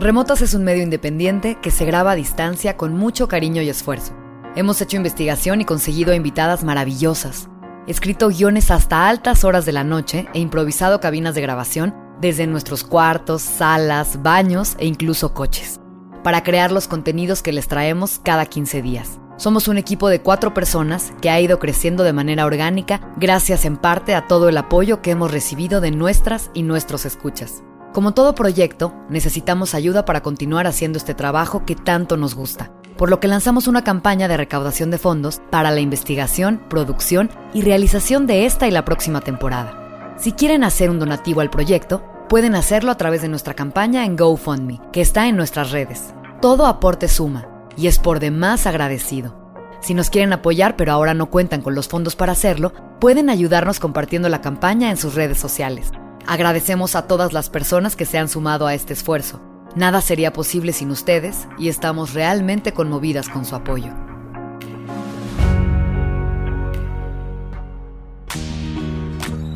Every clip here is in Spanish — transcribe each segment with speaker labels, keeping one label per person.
Speaker 1: Remotas es un medio independiente que se graba a distancia con mucho cariño y esfuerzo. Hemos hecho investigación y conseguido invitadas maravillosas. Escrito guiones hasta altas horas de la noche e improvisado cabinas de grabación desde nuestros cuartos, salas, baños e incluso coches, para crear los contenidos que les traemos cada 15 días. Somos un equipo de cuatro personas que ha ido creciendo de manera orgánica gracias en parte a todo el apoyo que hemos recibido de nuestras y nuestros escuchas. Como todo proyecto, necesitamos ayuda para continuar haciendo este trabajo que tanto nos gusta, por lo que lanzamos una campaña de recaudación de fondos para la investigación, producción y realización de esta y la próxima temporada. Si quieren hacer un donativo al proyecto, pueden hacerlo a través de nuestra campaña en GoFundMe, que está en nuestras redes. Todo aporte suma y es por demás agradecido. Si nos quieren apoyar pero ahora no cuentan con los fondos para hacerlo, pueden ayudarnos compartiendo la campaña en sus redes sociales. Agradecemos a todas las personas que se han sumado a este esfuerzo. Nada sería posible sin ustedes y estamos realmente conmovidas con su apoyo.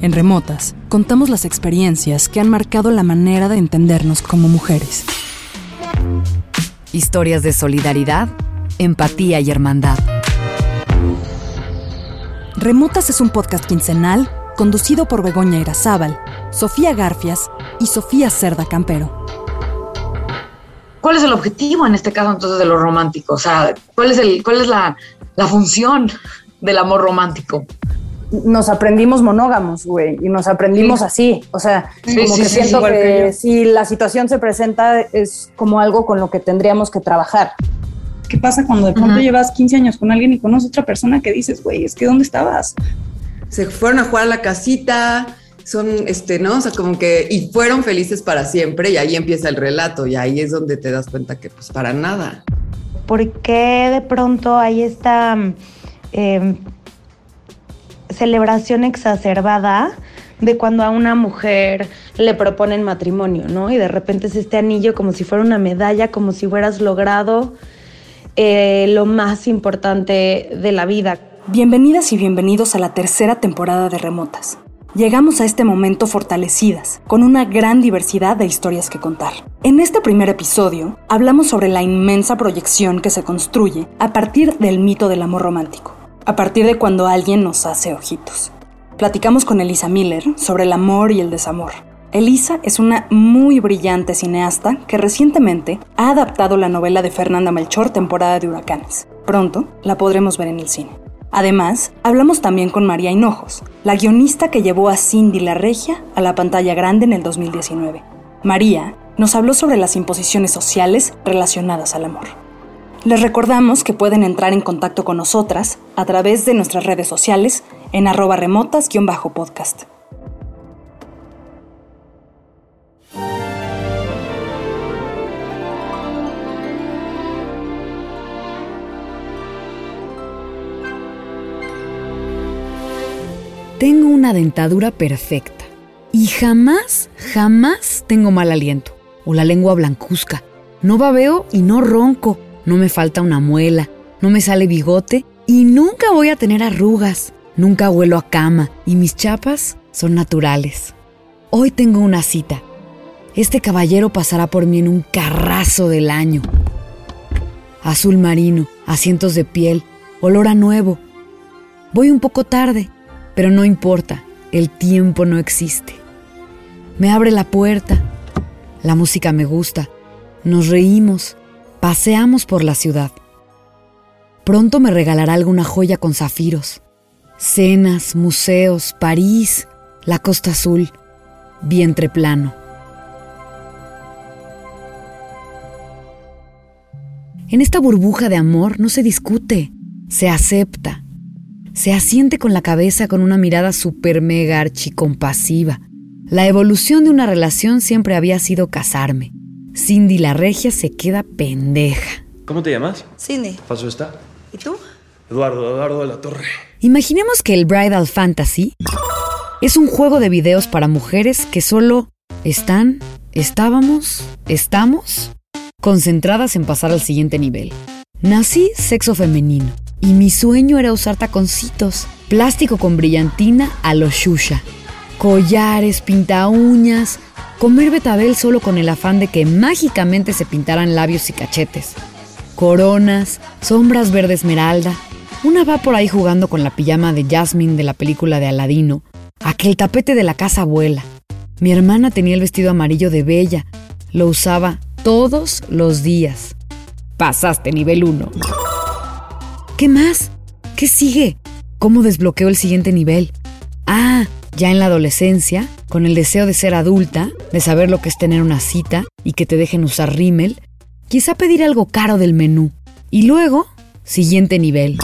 Speaker 2: En Remotas, contamos las experiencias que han marcado la manera de entendernos como mujeres.
Speaker 1: Historias de solidaridad, empatía y hermandad.
Speaker 2: Remotas es un podcast quincenal conducido por Begoña Irazábal, Sofía Garfias y Sofía Cerda Campero.
Speaker 3: ¿Cuál es el objetivo en este caso entonces de lo romántico? O sea, ¿cuál es, el, cuál es la, la función del amor romántico?
Speaker 4: nos aprendimos monógamos, güey, y nos aprendimos así. O sea,
Speaker 3: Sí,
Speaker 4: como
Speaker 3: sí,
Speaker 4: que
Speaker 3: sí,
Speaker 4: siento que, si la situación se presenta es como algo con lo que tendríamos que trabajar.
Speaker 5: ¿Qué pasa cuando de pronto llevas 15 años con alguien y conoces otra persona que dices, güey, es que ¿dónde estabas?
Speaker 6: se fueron a jugar a la casita, son, este, ¿no? O sea, como que, y fueron felices para siempre y ahí empieza el relato y ahí es donde te das cuenta que pues para nada.
Speaker 7: ¿Por qué de pronto hay esta eh, celebración exacerbada de cuando a una mujer le proponen matrimonio, ¿no? Y de repente es este anillo como si fuera una medalla, como si hubieras logrado eh, lo más importante de la vida.
Speaker 2: Bienvenidas y bienvenidos a la tercera temporada de Remotas. Llegamos a este momento fortalecidas, con una gran diversidad de historias que contar. En este primer episodio, hablamos sobre la inmensa proyección que se construye a partir del mito del amor romántico, a partir de cuando alguien nos hace ojitos. Platicamos con Elisa Miller sobre el amor y el desamor. Elisa es una muy brillante cineasta que recientemente ha adaptado la novela de Fernanda Melchor, Temporada de Huracanes. Pronto la podremos ver en el cine. Además, hablamos también con María Hinojos, la guionista que llevó a Cindy la Regia a la pantalla grande en el 2019. María nos habló sobre las imposiciones sociales relacionadas al amor. Les recordamos que pueden entrar en contacto con nosotras a través de nuestras redes sociales en arroba remotas-podcast.
Speaker 1: Tengo una dentadura perfecta y jamás, jamás tengo mal aliento o la lengua blancuzca. No babeo y no ronco, no me falta una muela, no me sale bigote y nunca voy a tener arrugas. Nunca huelo a cama y mis chapas son naturales. Hoy tengo una cita. Este caballero pasará por mí en un carrazo del año. Azul marino, asientos de piel, olor a nuevo. Voy un poco tarde, pero no importa, el tiempo no existe. Me abre la puerta, la música me gusta, nos reímos, paseamos por la ciudad. Pronto me regalará alguna joya con zafiros. Cenas, museos, París, la Costa Azul, vientre plano. En esta burbuja de amor no se discute, se acepta. Se asiente con la cabeza con una mirada super mega archicompasiva. La evolución de una relación siempre había sido casarme. Cindy la regia se queda pendeja.
Speaker 8: ¿Cómo te llamas?
Speaker 9: Cindy.
Speaker 8: Paso está.
Speaker 9: ¿Y tú?
Speaker 8: Eduardo, Eduardo de la Torre.
Speaker 1: Imaginemos que el Bridal Fantasy es un juego de videos para mujeres que solo están, estábamos, estamos concentradas en pasar al siguiente nivel. Nací sexo femenino y mi sueño era usar taconcitos, plástico con brillantina a lo shusha, collares, pinta uñas, comer betabel solo con el afán de que mágicamente se pintaran labios y cachetes, coronas, sombras verde esmeralda. Una va por ahí jugando con la pijama de Jasmine de la película de Aladino, aquel tapete de la casa abuela. Mi hermana tenía el vestido amarillo de Bella, lo usaba todos los días. Pasaste nivel 1. ¿Qué más? ¿Qué sigue? ¿Cómo desbloqueo el siguiente nivel? Ah, ya en la adolescencia, con el deseo de ser adulta, de saber lo que es tener una cita y que te dejen usar rímel, quizá pedir algo caro del menú. Y luego, siguiente nivel.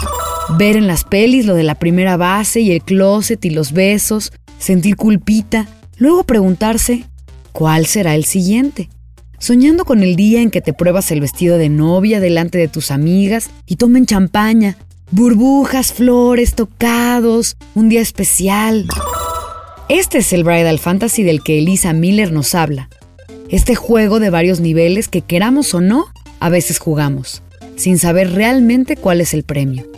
Speaker 1: Ver en las pelis lo de la primera base y el closet y los besos, sentir culpita, luego preguntarse, ¿cuál será el siguiente? Soñando con el día en que te pruebas el vestido de novia delante de tus amigas y tomen champaña, burbujas, flores, tocados, un día especial. Este es el Bridal Fantasy del que Elisa Miller nos habla. Este juego de varios niveles que queramos o no, a veces jugamos, sin saber realmente cuál es el premio.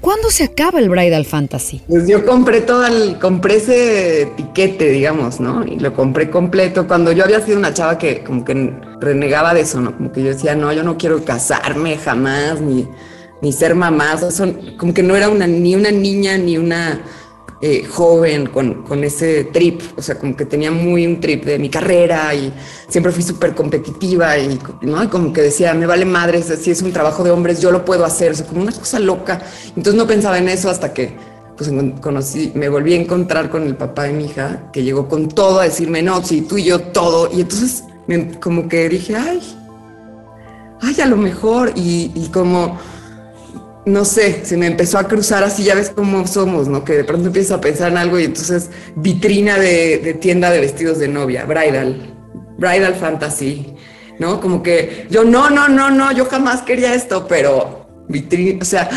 Speaker 1: ¿Cuándo se acaba el Bridal Fantasy?
Speaker 6: Pues yo compré todo el, compré ese piquete, digamos, ¿no? Y lo compré completo. Cuando yo había sido una chava que como que renegaba de eso, ¿no? Como que yo decía, no, yo no quiero casarme jamás, ni, ni ser mamá. O sea, como que no era una, ni una niña, ni una eh, joven con, con, ese trip, o sea, como que tenía muy un trip de mi carrera y siempre fui súper competitiva y, ¿no? como que decía, me vale madre, si es un trabajo de hombres, yo lo puedo hacer, o sea, como una cosa loca. Entonces no pensaba en eso hasta que pues conocí, me volví a encontrar con el papá de mi hija, que llegó con todo a decirme, no, sí, tú y yo todo. Y entonces me, como que dije, ay, ay, a lo mejor, y, y como no sé, se me empezó a cruzar así, ya ves cómo somos, ¿no? Que de pronto empiezo a pensar en algo y entonces vitrina de, tienda de vestidos de novia, bridal, bridal fantasy, ¿no? Como que yo, no, no, no, no, yo jamás quería esto, pero vitrina, o sea,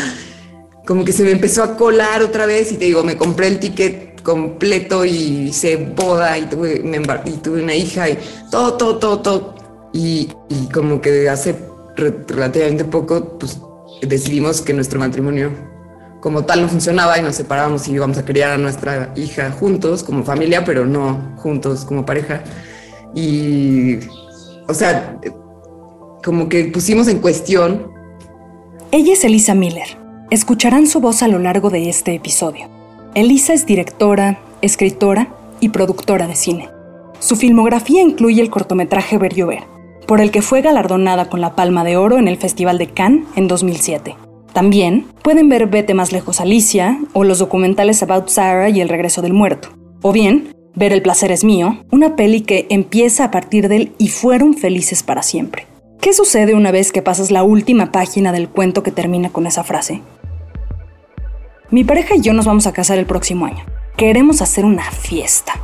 Speaker 6: como que se me empezó a colar otra vez y te digo, me compré el ticket completo y hice boda y tuve, me y tuve una hija y todo, todo, todo, todo. Y, y como que hace relativamente poco, pues decidimos que nuestro matrimonio como tal no funcionaba y nos separamos y íbamos a criar a nuestra hija juntos como familia, pero no juntos como pareja. Y, o sea, como que pusimos en cuestión.
Speaker 2: Ella es Elisa Miller. Escucharán su voz a lo largo de este episodio. Elisa es directora, escritora y productora de cine. Su filmografía incluye el cortometraje Ver Llover, por el que fue galardonada con la Palma de Oro en el Festival de Cannes en 2007. También pueden ver Vete más lejos Alicia o los documentales About Sarah y El regreso del muerto. O bien, ver El placer es mío, una peli que empieza a partir del y fueron felices para siempre. ¿Qué sucede una vez que pasas la última página del cuento que termina con esa frase? Mi pareja y yo nos vamos a casar el próximo año. Queremos hacer una fiesta.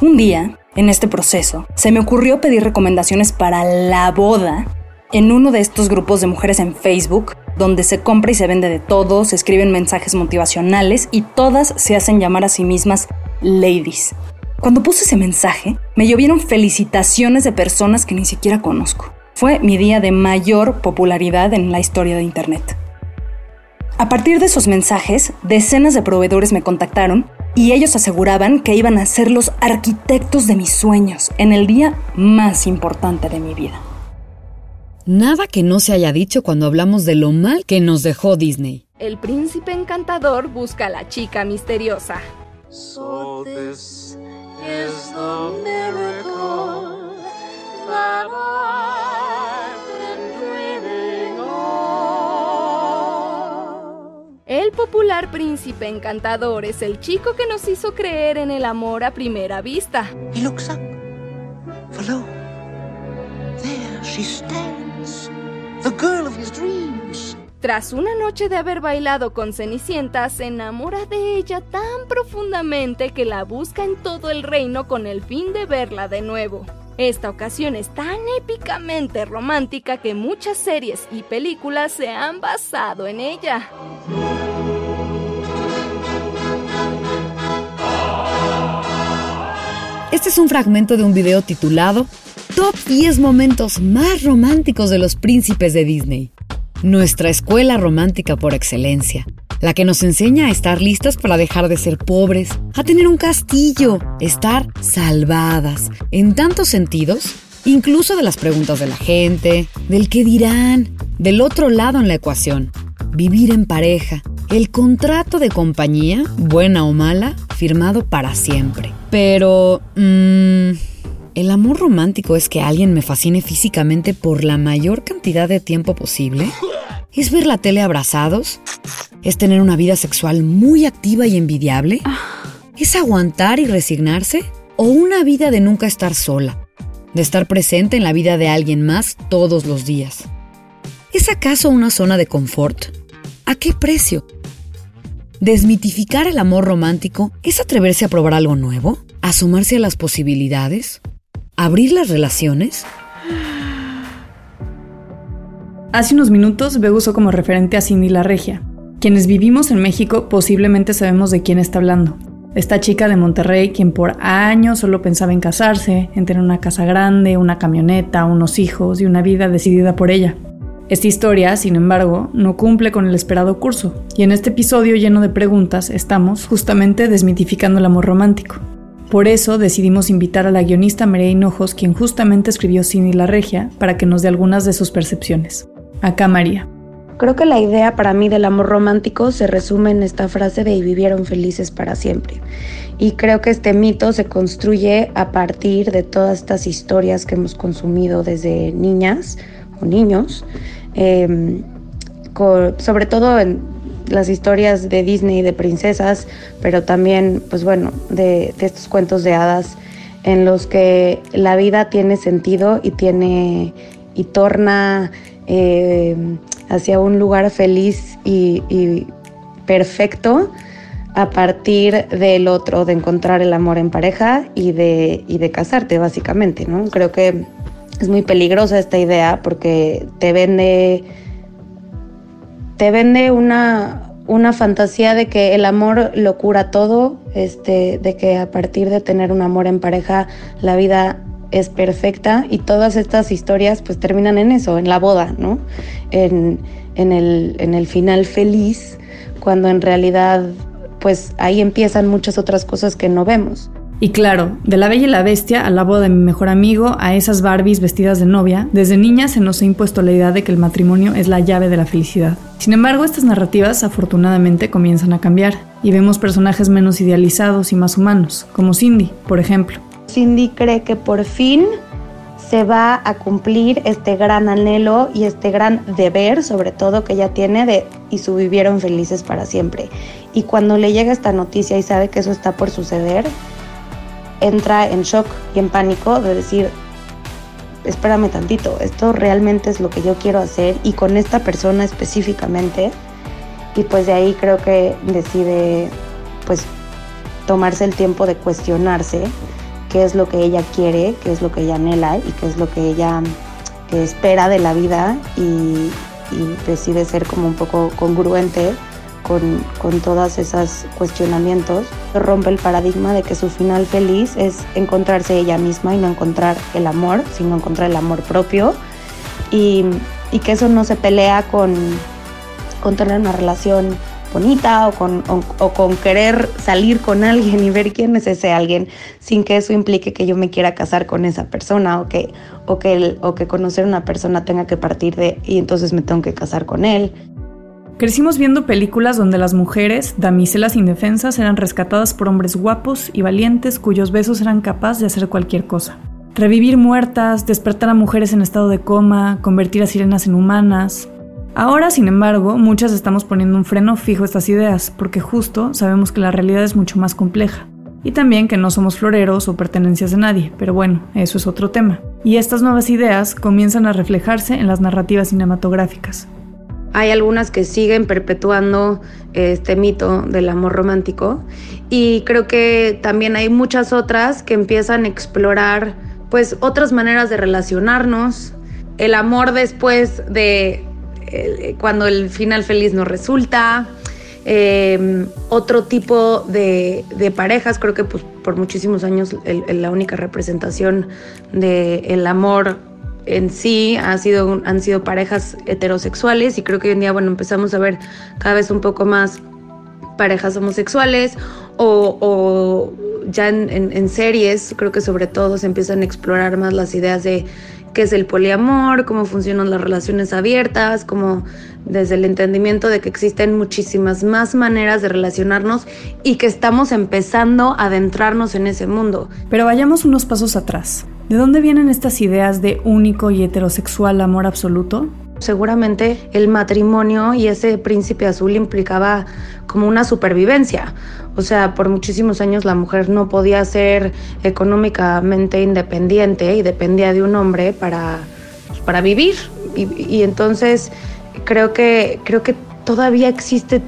Speaker 2: Un día, en este proceso, se me ocurrió pedir recomendaciones para la boda en uno de estos grupos de mujeres en Facebook, donde se compra y se vende de todo, se escriben mensajes motivacionales y todas se hacen llamar a sí mismas ladies. Cuando puse ese mensaje, me llovieron felicitaciones de personas que ni siquiera conozco. Fue mi día de mayor popularidad en la historia de Internet. A partir de esos mensajes, decenas de proveedores me contactaron y ellos aseguraban que iban a ser los arquitectos de mis sueños en el día más importante de mi vida.
Speaker 1: Nada que no se haya dicho cuando hablamos de lo mal que nos dejó Disney.
Speaker 10: El príncipe encantador busca a la chica misteriosa. El popular príncipe encantador es el chico que nos hizo creer en el amor a primera vista.
Speaker 11: He looks up. For lo, there she stands, the girl of his dreams.
Speaker 10: Tras una noche de haber bailado con Cenicienta, se enamora de ella tan profundamente que la busca en todo el reino con el fin de verla de nuevo. Esta ocasión es tan épicamente romántica que muchas series y películas se han basado en ella.
Speaker 1: Este es un fragmento de un video titulado Top 10 momentos más románticos de los príncipes de Disney. Nuestra escuela romántica por excelencia, la que nos enseña a estar listas para dejar de ser pobres, a tener un castillo, estar salvadas, en tantos sentidos, incluso de las preguntas de la gente, del qué dirán, del otro lado en la ecuación, vivir en pareja, el contrato de compañía, buena o mala, firmado para siempre. Pero... Mmm, ¿El amor romántico es que alguien me fascine físicamente por la mayor cantidad de tiempo posible? ¿Es ver la tele abrazados? ¿Es tener una vida sexual muy activa y envidiable? ¿Es aguantar y resignarse? ¿O una vida de nunca estar sola? De estar presente en la vida de alguien más todos los días. ¿Es acaso una zona de confort? ¿A qué precio? Desmitificar el amor romántico es atreverse a probar algo nuevo, asomarse a las posibilidades, abrir las relaciones.
Speaker 5: Hace unos minutos Bego usó como referente a Cindy la Regia. Quienes vivimos en México posiblemente sabemos de quién está hablando. Esta chica de Monterrey quien por años solo pensaba en casarse, en tener una casa grande, una camioneta, unos hijos y una vida decidida por ella. Esta historia, sin embargo, no cumple con el esperado curso, y en este episodio lleno de preguntas estamos justamente desmitificando el amor romántico. Por eso decidimos invitar a la guionista María Hinojos, quien justamente escribió Cine y la Regia, para que nos dé algunas de sus percepciones. Acá María.
Speaker 7: Creo que la idea para mí del amor romántico se resume en esta frase de y vivieron felices para siempre. Y creo que este mito se construye a partir de todas estas historias que hemos consumido desde niñas o niños eh, sobre todo en las historias de Disney de princesas, pero también, pues bueno, de, estos cuentos de hadas en los que la vida tiene sentido y tiene y torna eh, hacia un lugar feliz y, y, perfecto a partir del otro, de encontrar el amor en pareja y de, y de casarte, básicamente, ¿no? Creo que es muy peligrosa esta idea porque te vende, te vende una, una fantasía de que el amor lo cura todo, este, de que a partir de tener un amor en pareja la vida es perfecta y todas estas historias pues terminan en eso, en la boda, ¿no? En, en, el, en el final feliz, cuando en realidad pues ahí empiezan muchas otras cosas que no vemos.
Speaker 5: Y claro, de la Bella y la Bestia a la de mi mejor amigo, a esas Barbies vestidas de novia, desde niña se nos ha impuesto la idea de que el matrimonio es la llave de la felicidad. Sin embargo, estas narrativas afortunadamente comienzan a cambiar y vemos personajes menos idealizados y más humanos, como Cindy, por ejemplo.
Speaker 7: Cindy cree que por fin se va a cumplir este gran anhelo y este gran deber, sobre todo que ella tiene de y su vivieron felices para siempre. Y cuando le llega esta noticia y sabe que eso está por suceder, entra en shock y en pánico de decir, espérame tantito, esto realmente es lo que yo quiero hacer y con esta persona específicamente. Y pues de ahí creo que decide pues tomarse el tiempo de cuestionarse qué es lo que ella quiere, qué es lo que ella anhela y qué es lo que ella espera de la vida y, y decide ser como un poco congruente con, con todos esos cuestionamientos, rompe el paradigma de que su final feliz es encontrarse ella misma y no encontrar el amor, sino encontrar el amor propio y, y que eso no se pelea con, con tener una relación bonita o con, o, o con querer salir con alguien y ver quién es ese alguien sin que eso implique que yo me quiera casar con esa persona o que, o que, el, o que conocer a una persona tenga que partir de y entonces me tengo que casar con él.
Speaker 5: Crecimos viendo películas donde las mujeres, damiselas indefensas, eran rescatadas por hombres guapos y valientes cuyos besos eran capaces de hacer cualquier cosa. Revivir muertas, despertar a mujeres en estado de coma, convertir a sirenas en humanas. Ahora, sin embargo, muchas estamos poniendo un freno fijo a estas ideas, porque justo sabemos que la realidad es mucho más compleja. Y también que no somos floreros o pertenencias de nadie, pero bueno, eso es otro tema. Y estas nuevas ideas comienzan a reflejarse en las narrativas cinematográficas.
Speaker 7: Hay algunas que siguen perpetuando este mito del amor romántico y creo que también hay muchas otras que empiezan a explorar pues otras maneras de relacionarnos, el amor después de eh, cuando el final feliz no resulta, eh, otro tipo de, de, parejas, creo que pues, por muchísimos años la única representación del el amor en sí ha sido, han sido parejas heterosexuales y creo que hoy en día, bueno, empezamos a ver cada vez un poco más parejas homosexuales o, o ya en, en, en, series, creo que sobre todo se empiezan a explorar más las ideas de qué es el poliamor, cómo funcionan las relaciones abiertas, como desde el entendimiento de que existen muchísimas más maneras de relacionarnos y que estamos empezando a adentrarnos en ese mundo.
Speaker 2: Pero vayamos unos pasos atrás. ¿De dónde vienen estas ideas de único y heterosexual amor absoluto?
Speaker 7: Seguramente el matrimonio y ese príncipe azul implicaba como una supervivencia. O sea, por muchísimos años la mujer no podía ser económicamente independiente y dependía de un hombre para, pues, para vivir. Y, y, entonces creo que, creo que todavía existe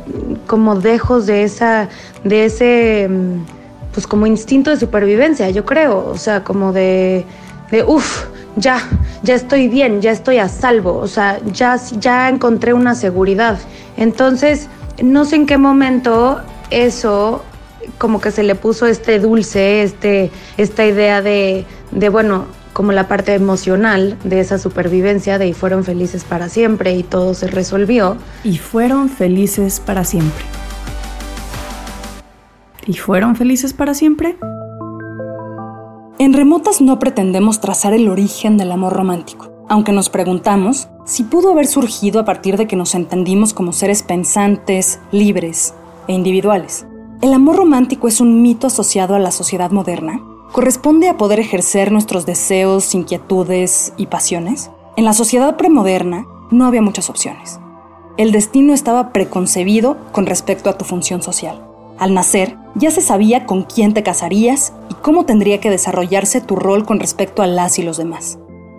Speaker 7: como dejos de, esa, de ese, pues como instinto de supervivencia, yo creo. O sea, como de, de uff, ya, ya estoy bien, ya estoy a salvo, o sea, ya, ya encontré una seguridad. Entonces, no sé en qué momento eso como que se le puso este dulce, este, esta idea de, de, bueno, como la parte emocional de esa supervivencia, de y fueron felices para siempre y todo se resolvió.
Speaker 2: Y fueron felices para siempre. ¿Y fueron felices para siempre? En Remotas no pretendemos trazar el origen del amor romántico, aunque nos preguntamos si pudo haber surgido a partir de que nos entendimos como seres pensantes, libres e individuales. ¿El amor romántico es un mito asociado a la sociedad moderna? ¿Corresponde a poder ejercer nuestros deseos, inquietudes y pasiones? En la sociedad premoderna no había muchas opciones. El destino estaba preconcebido con respecto a tu función social. Al nacer, ya se sabía con quién te casarías y cómo tendría que desarrollarse tu rol con respecto a las y los demás.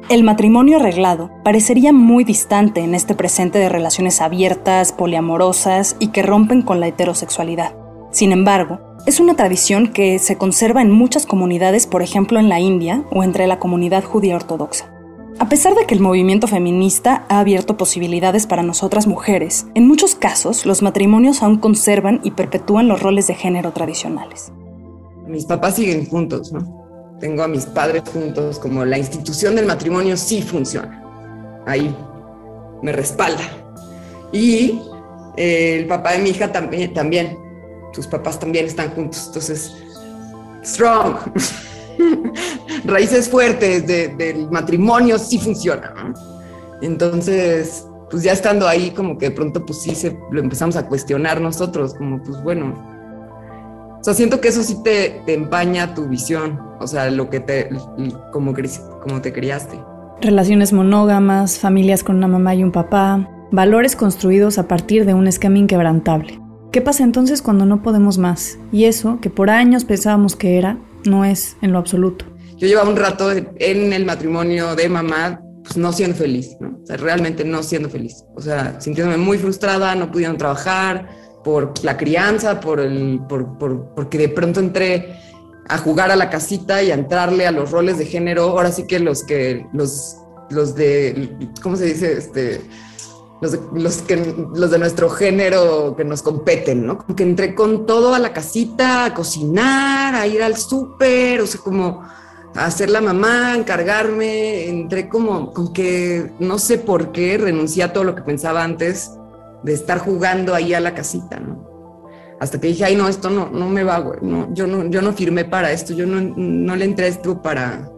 Speaker 2: El matrimonio arreglado parecería muy distante en este presente de relaciones abiertas, poliamorosas y que rompen con la heterosexualidad. Sin embargo, es una tradición que se conserva en muchas comunidades, por ejemplo en la India o entre la comunidad judía ortodoxa. A pesar de que el movimiento feminista ha abierto posibilidades para nosotras mujeres, en muchos casos los matrimonios aún conservan y perpetúan los roles de género tradicionales.
Speaker 6: Mis papás siguen juntos, ¿no? Tengo a mis padres juntos, como la institución del matrimonio sí funciona. Ahí me respalda. Y eh, el papá de mi hija también, también, sus papás también están juntos. Entonces, strong. raíces fuertes de, del matrimonio sí funciona. Entonces, pues ya estando ahí, como que de pronto, pues sí, lo empezamos a cuestionar nosotros, como pues bueno. O sea, siento que eso sí te, te empaña tu visión, o sea, lo que te, como, como te criaste.
Speaker 2: Relaciones monógamas, familias con una mamá y un papá, valores construidos a partir de un esquema inquebrantable. ¿Qué pasa entonces cuando no podemos más? Y eso, que por años pensábamos que era, no es en lo absoluto.
Speaker 6: Yo llevaba un rato en el matrimonio de mamá, pues no siendo feliz, ¿no? O sea, realmente no siendo feliz. O sea, sintiéndome muy frustrada, no pudiendo trabajar por la crianza, por el, por, por, porque de pronto entré a jugar a la casita y a entrarle a los roles de género. Ahora sí que los que, los, los de, ¿cómo se dice? Este, los los, que, los de nuestro género que nos competen, ¿no? Como que entré con todo a la casita, a cocinar, a ir al súper, o sea, como a hacer la mamá, encargarme, entré como con que no sé por qué renuncié a todo lo que pensaba antes de estar jugando ahí a la casita, ¿no? Hasta que dije, ay, no, esto no, no me va, güey, no, yo no, yo no firmé para esto, yo no, no le entré a esto para,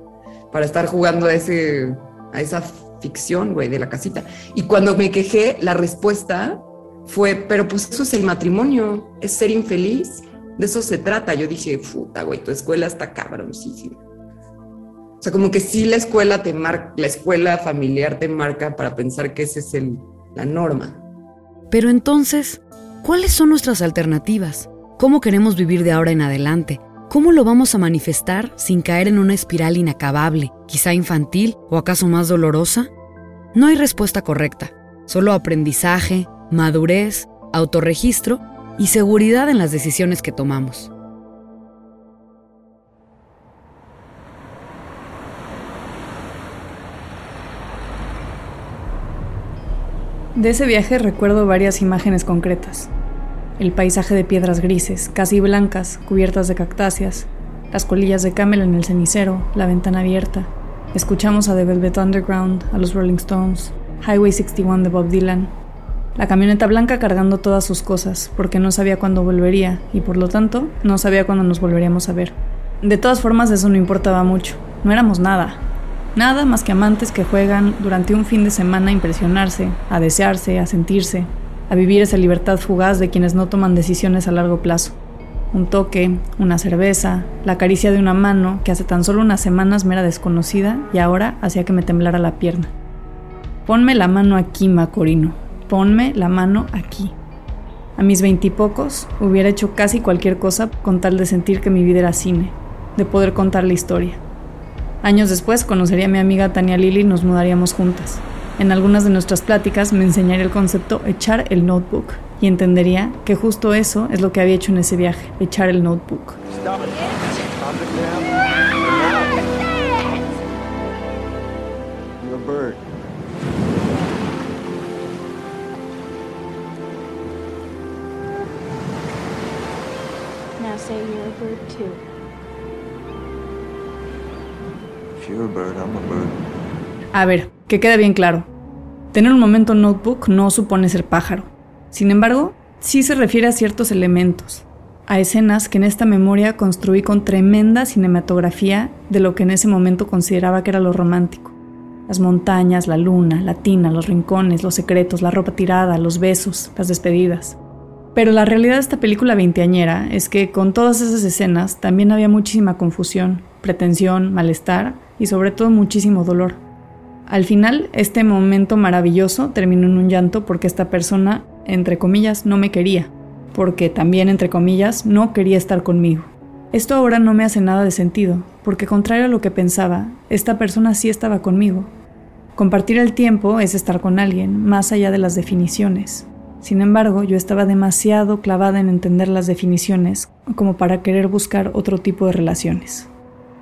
Speaker 6: para estar jugando a, ese, a esa ficción, güey, de la casita. Y cuando me quejé, la respuesta fue, pero pues eso es el matrimonio, es ser infeliz, de eso se trata. Yo dije, puta, güey, tu escuela está cabroncísima. O sea, como que sí la escuela te marca, la escuela familiar te marca para pensar que esa es el, la norma.
Speaker 1: Pero entonces, ¿cuáles son nuestras alternativas? ¿Cómo queremos vivir de ahora en adelante? ¿Cómo lo vamos a manifestar sin caer en una espiral inacabable, quizá infantil o acaso más dolorosa? No hay respuesta correcta. solo aprendizaje, madurez, autorregistro y seguridad en las decisiones que tomamos.
Speaker 5: De ese viaje recuerdo varias imágenes concretas. El paisaje de piedras grises, casi blancas, cubiertas de cactáceas, las colillas de camel en el cenicero, la ventana abierta. Escuchamos a The Velvet Underground, a los Rolling Stones, Highway 61 de Bob Dylan, la camioneta blanca cargando todas sus cosas, porque no sabía cuándo volvería y por lo tanto no sabía cuándo nos volveríamos a ver. De todas formas eso no importaba mucho, no éramos nada, Nada más que amantes que juegan durante un fin de semana a impresionarse, a desearse, a sentirse, a vivir esa libertad fugaz de quienes no toman decisiones a largo plazo. Un toque, una cerveza, la caricia de una mano que hace tan solo unas semanas me era desconocida y ahora hacía que me temblara la pierna. Ponme la mano aquí, Macorino. Ponme la mano aquí. A mis veintipocos hubiera hecho casi cualquier cosa con tal de sentir que mi vida era cine, de poder contar la historia. Años después conocería a mi amiga Tania Lili y nos mudaríamos juntas. En algunas de nuestras pláticas me enseñaría el concepto echar el notebook y entendería que justo eso es lo que había hecho en ese viaje, echar el notebook.
Speaker 10: Now say you're a bird too.
Speaker 5: A ver, que quede bien claro. Tener un momento notebook no supone ser pájaro. Sin embargo, sí se refiere a ciertos elementos, a escenas que en esta memoria construí con tremenda cinematografía de lo que en ese momento consideraba que era lo romántico. Las montañas, la luna, la tina, los rincones, los secretos, la ropa tirada, los besos, las despedidas. Pero la realidad de esta película veinteañera es que con todas esas escenas también había muchísima confusión, pretensión, malestar y sobre todo muchísimo dolor. Al final, este momento maravilloso terminó en un llanto porque esta persona, entre comillas, no me quería, porque también, entre comillas, no quería estar conmigo. Esto ahora no me hace nada de sentido, porque contrario a lo que pensaba, esta persona sí estaba conmigo. Compartir el tiempo es estar con alguien, más allá de las definiciones. Sin embargo, yo estaba demasiado clavada en entender las definiciones como para querer buscar otro tipo de relaciones.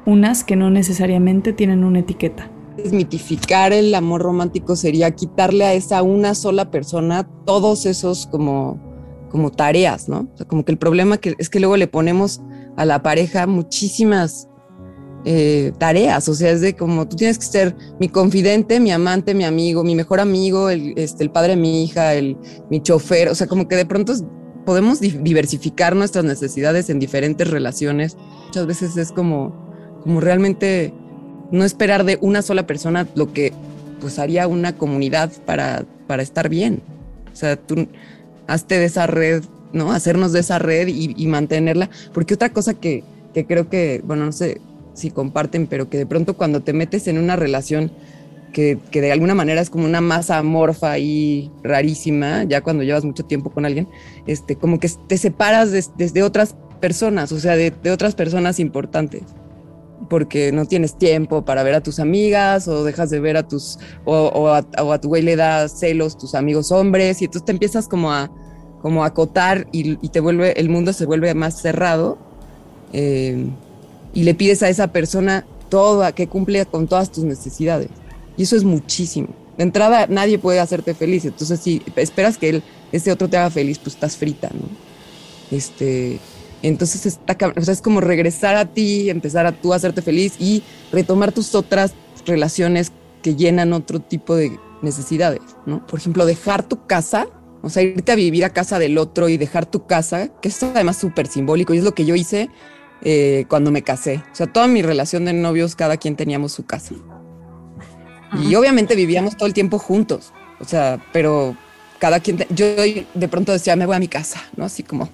Speaker 5: Unas que no necesariamente tienen una etiqueta.
Speaker 6: Desmitificar el amor romántico sería quitarle a esa una sola persona todos esos como, como tareas, ¿no? O sea, como que el problema que, es que luego le ponemos a la pareja muchísimas eh, tareas, o sea, es de como tú tienes que ser mi confidente, mi amante, mi amigo, mi mejor amigo, el, este, el padre de mi hija, el, mi chofer, o sea, como que de pronto podemos diversificar nuestras necesidades en diferentes relaciones. Muchas veces es como, como realmente no esperar de una sola persona lo que pues haría una comunidad para, para estar bien. O sea, tú hazte de esa red, ¿no? Hacernos de esa red y, mantenerla, porque otra cosa que, que creo que, bueno, no sé, si comparten, pero que de pronto cuando te metes en una relación que, que, de alguna manera es como una masa amorfa y rarísima, ya cuando llevas mucho tiempo con alguien, este, como que te separas desde de, otras personas, o sea, de, de, otras personas importantes, porque no tienes tiempo para ver a tus amigas o dejas de ver a tus, o, a, tu güey le da celos tus amigos hombres y entonces te empiezas como a, como a acotar y, te vuelve, el mundo se vuelve más cerrado. Eh, y le pides a esa persona todo, que cumple con todas tus necesidades. Y eso es muchísimo. De entrada, nadie puede hacerte feliz. Entonces, si esperas que él, ese otro te haga feliz, pues estás frita, ¿no? Este, entonces, está, o sea, es como regresar a ti, empezar a tú a hacerte feliz y retomar tus otras relaciones que llenan otro tipo de necesidades, ¿no? Por ejemplo, dejar tu casa, o sea, irte a vivir a casa del otro y dejar tu casa, que es además súper simbólico y es lo que yo hice eh, cuando me casé. O sea, toda mi relación de novios, cada quien teníamos su casa. Ajá. Y obviamente vivíamos todo el tiempo juntos. O sea, pero cada quien, te, yo de pronto decía, me voy a mi casa, ¿no? Así como,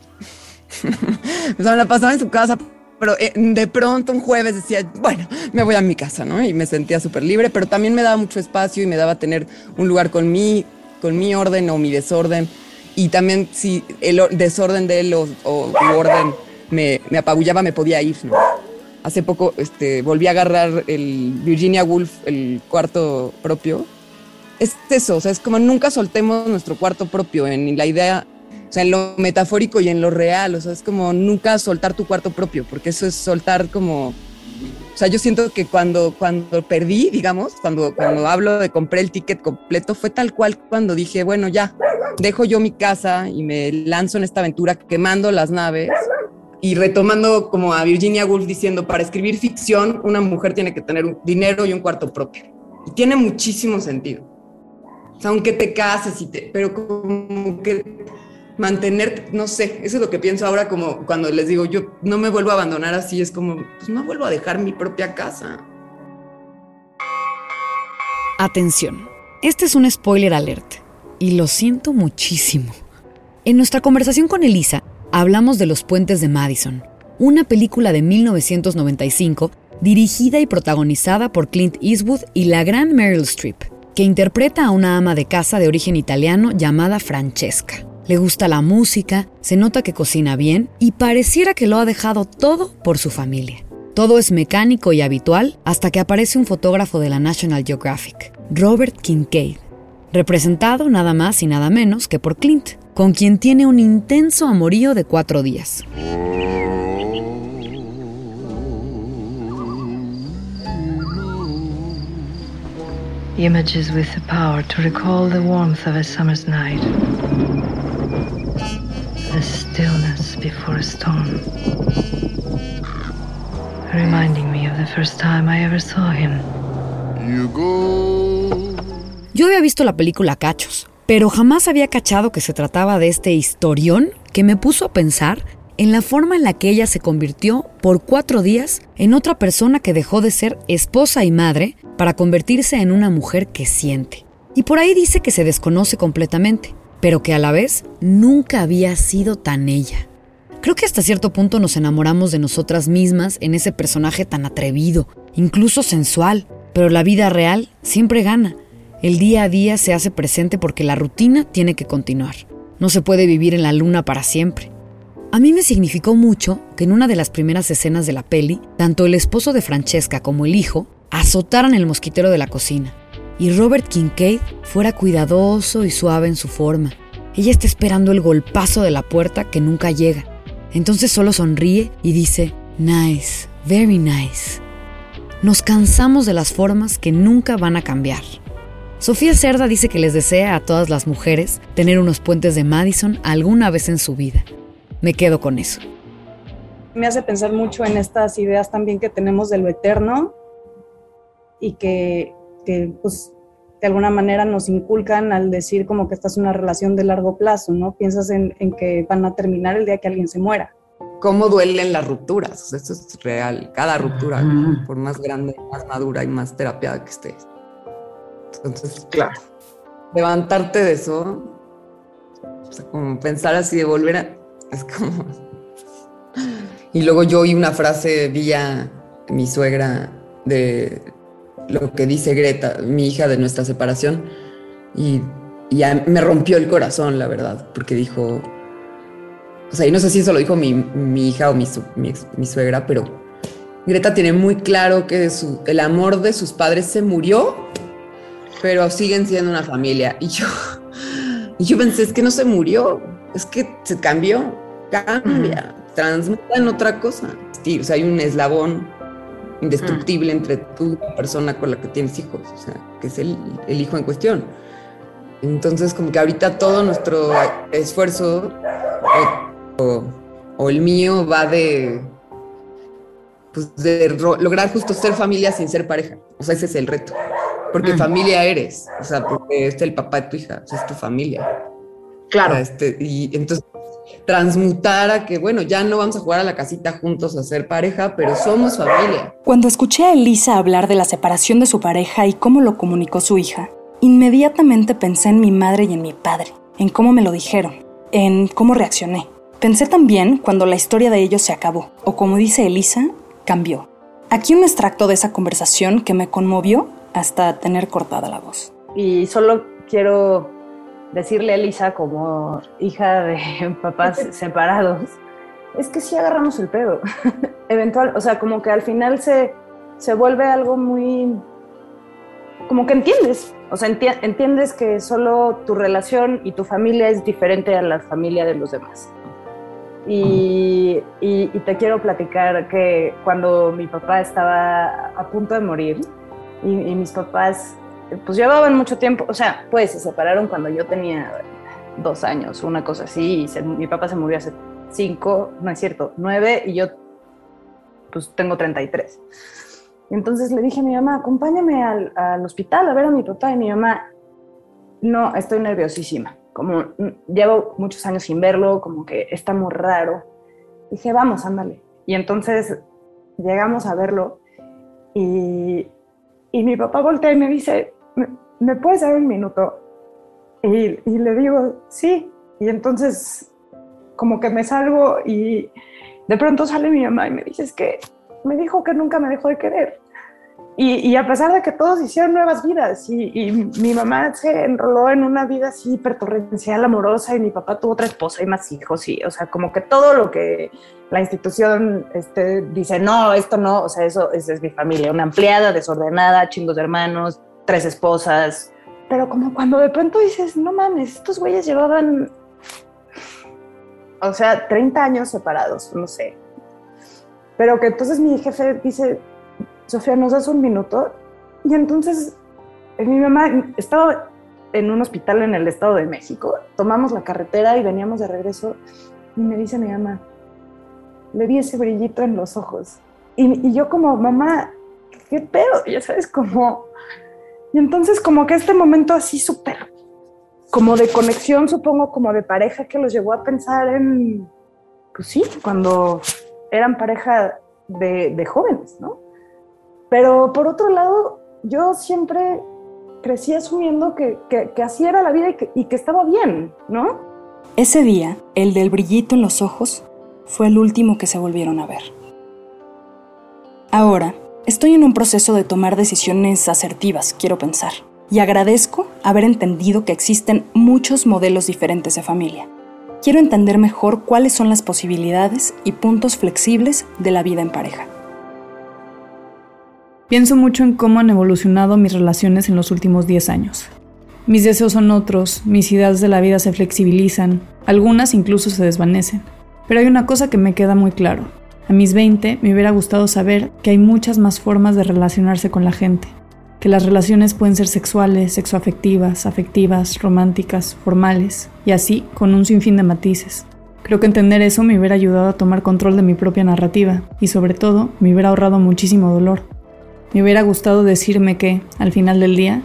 Speaker 6: o sea, me la pasaba en su casa, pero eh, de pronto un jueves decía, bueno, me voy a mi casa, ¿no? Y me sentía súper libre, pero también me daba mucho espacio y me daba tener un lugar con mi, con mi orden o mi desorden. Y también si el desorden de él o, o orden me, me, apabullaba, me podía ir. ¿no? Hace poco este, volví a agarrar el Virginia Woolf, el cuarto propio, es eso, o sea, es como nunca soltemos nuestro cuarto propio en la idea, o sea, en lo metafórico y en lo real, o sea, es como nunca soltar tu cuarto propio, porque eso es soltar como, o sea, yo siento que cuando, cuando perdí, digamos, cuando, cuando hablo de compré el ticket completo, fue tal cual cuando dije, bueno, ya, dejo yo mi casa y me lanzo en esta aventura quemando las naves y retomando como a Virginia Woolf diciendo, para escribir ficción, una mujer tiene que tener un dinero y un cuarto propio. Y tiene muchísimo sentido. O sea, aunque te cases, y te, pero como que mantener, no sé, eso es lo que pienso ahora como cuando les digo, yo no me vuelvo a abandonar así, es como, pues no vuelvo a dejar mi propia casa.
Speaker 1: Atención, este es un spoiler alert y lo siento muchísimo. En nuestra conversación con Elisa, hablamos de Los Puentes de Madison, una película de 1995 dirigida y protagonizada por Clint Eastwood y la gran Meryl Streep, que interpreta a una ama de casa de origen italiano llamada Francesca. Le gusta la música, se nota que cocina bien y pareciera que lo ha dejado todo por su familia. Todo es mecánico y habitual hasta que aparece un fotógrafo de la National Geographic, Robert Kincaid, representado nada más y nada menos que por Clint, con quien tiene un intenso amorío de cuatro días.
Speaker 9: Images with the power to recall the warmth of a summer's night. The stillness before a storm. Reminding me of the first time I ever saw him.
Speaker 1: Yo había visto la película Cachos, pero jamás había cachado que se trataba de este historión que me puso a pensar en la forma en la que ella se convirtió por cuatro días en otra persona que dejó de ser esposa y madre para convertirse en una mujer que siente. Y por ahí dice que se desconoce completamente, pero que a la vez nunca había sido tan ella. Creo que hasta cierto punto nos enamoramos de nosotras mismas en ese personaje tan atrevido, incluso sensual, pero la vida real siempre gana. El día a día se hace presente porque la rutina tiene que continuar. No se puede vivir en la luna para siempre. A mí me significó mucho que en una de las primeras escenas de la peli, tanto el esposo de Francesca como el hijo azotaran el mosquitero de la cocina y Robert Kincaid fuera cuidadoso y suave en su forma. Ella está esperando el golpazo de la puerta que nunca llega. Entonces solo sonríe y dice, nice, very nice. Nos cansamos de las formas que nunca van a cambiar. Sofía Cerda dice que les desea a todas las mujeres tener unos puentes de Madison alguna vez en su vida. Me quedo con eso.
Speaker 4: Me hace pensar mucho en estas ideas también que tenemos de lo eterno y que, que pues de alguna manera nos inculcan al decir como que esta es una relación de largo plazo, ¿no? Piensas en, en que van a terminar el día que alguien se muera.
Speaker 6: ¿Cómo duelen las rupturas? O sea, esto es real. Cada ruptura, por más grande, más madura y más terapiada que estés. Entonces, claro, levantarte de eso, o sea, como pensar así de volver a... Es como... Y luego yo oí una frase, vi a mi suegra de lo que dice Greta, mi hija de nuestra separación, y, y me rompió el corazón, la verdad, porque dijo, o sea, y no sé si eso lo dijo mi, mi hija o mi, mi, mi, suegra, pero Greta tiene muy claro que su, el amor de sus padres se murió, pero siguen siendo una familia. Y yo, y yo pensé, es que no se murió, es que se cambió, cambia, transmuta en otra cosa. Sí, o sea, hay un eslabón indestructible entre tú y la persona con la que tienes hijos, o sea, que es el, el hijo en cuestión. Entonces, como que ahorita todo nuestro esfuerzo o, o el mío va de, pues de lograr justo ser familia sin ser pareja. O sea, ese es el reto. Porque mm. familia eres, o sea, porque es el papá de tu hija, o sea, es tu familia.
Speaker 3: Claro.
Speaker 6: O sea, este, y entonces transmutar a que, bueno, ya no vamos a jugar a la casita juntos a ser pareja, pero somos familia.
Speaker 2: Cuando escuché a Elisa hablar de la separación de su pareja y cómo lo comunicó su hija, inmediatamente pensé en mi madre y en mi padre, en cómo me lo dijeron, en cómo reaccioné. Pensé también cuando la historia de ellos se acabó, o como dice Elisa, cambió. Aquí un extracto de esa conversación que me conmovió hasta tener cortada la voz.
Speaker 4: Y solo quiero decirle a Elisa como hija de papás separados, es que sí agarramos el pedo. Eventual, o sea, como que al final se, se vuelve algo muy como que entiendes, o sea, enti- entiendes que solo tu relación y tu familia es diferente a la familia de los demás. Y, y- y te quiero platicar que cuando mi papá estaba a punto de morir y, y mis papás pues llevaban mucho tiempo, o sea, pues se separaron cuando yo tenía dos años, una cosa así, y se- mi papá se murió hace cinco, no es cierto, nueve, y yo pues tengo 33. Entonces le dije a mi mamá, acompáñame al, al hospital a ver a mi papá, y mi mamá, no, estoy nerviosísima, como mm, llevo muchos años sin verlo, como que está muy raro. Dije, vamos, ándale. Y entonces llegamos a verlo y, y mi papá voltea y me dice, ¿me, puedes dar un minuto? Y, le digo, sí. Y entonces como que me salgo y de pronto sale mi mamá y me dice, es que me dijo que nunca me dejó de querer. Y, a pesar de que todos hicieron nuevas vidas y, mi mamá se enroló en una vida así hipertorrencial, amorosa y mi papá tuvo otra esposa y más hijos y, o sea, como que todo lo que la institución este, dice, no, esto no, o sea, eso es mi familia, una ampliada, desordenada, chingos de hermanos, tres esposas, pero como cuando de pronto dices, no mames, estos güeyes llevaban, o sea, 30 años separados, no sé. Pero que entonces mi jefe dice, Sofía, ¿nos das un minuto? Y entonces eh, mi mamá estaba en un hospital en el Estado de México, tomamos la carretera y veníamos de regreso y me dice mi mamá, le vi ese brillito en los ojos. Y, y yo como, mamá, ¿qué pedo? Ya sabes, como... Y entonces como que este momento así súper, como de conexión, supongo, como de pareja, que los llevó a pensar en, pues sí, cuando eran pareja de, de jóvenes, ¿no? Pero por otro lado, yo siempre crecí asumiendo que, que, así era la vida y que, y que estaba bien, ¿no?
Speaker 2: Ese día, el del brillito en los ojos, fue el último que se volvieron a ver. Ahora, estoy en un proceso de tomar decisiones asertivas, quiero pensar, y agradezco haber entendido que existen muchos modelos diferentes de familia. Quiero entender mejor cuáles son las posibilidades y puntos flexibles de la vida en pareja.
Speaker 5: Pienso mucho en cómo han evolucionado mis relaciones en los últimos 10 años. Mis deseos son otros, mis ideas de la vida se flexibilizan, algunas incluso se desvanecen. Pero hay una cosa que me queda muy claro. A mis 20 me hubiera gustado saber que hay muchas más formas de relacionarse con la gente, que las relaciones pueden ser sexuales, sexoafectivas, afectivas, románticas, formales, y así con un sinfín de matices. Creo que entender eso me hubiera ayudado a tomar control de mi propia narrativa y sobre todo me hubiera ahorrado muchísimo dolor. Me hubiera gustado decirme que, al final del día,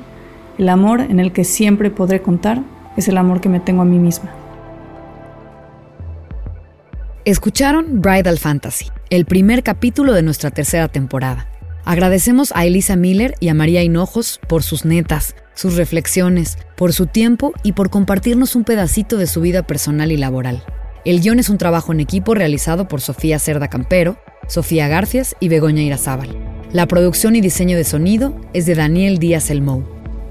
Speaker 5: el amor en el que siempre podré contar es el amor que me tengo a mí misma.
Speaker 1: Escucharon Bridal Fantasy, el primer capítulo de nuestra tercera temporada. Agradecemos a Elisa Miller y a María Hinojos por sus netas, sus reflexiones, por su tiempo y por compartirnos un pedacito de su vida personal y laboral. El guion es un trabajo en equipo realizado por Sofía Cerda Campero, Sofía Garcias y Begoña Irazábal. La producción y diseño de sonido es de Daniel Díaz Elmou.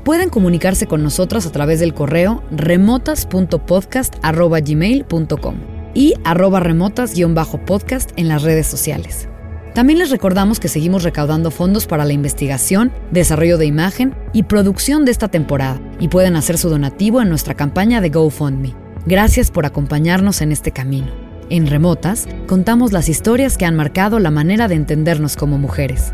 Speaker 1: Pueden comunicarse con nosotros a través del correo remotas.podcast.gmail.com y arroba remotas-podcast en las redes sociales. También les recordamos que seguimos recaudando fondos para la investigación, desarrollo de imagen y producción de esta temporada y pueden hacer su donativo en nuestra campaña de GoFundMe. Gracias por acompañarnos en este camino. En Remotas contamos las historias que han marcado la manera de entendernos como mujeres.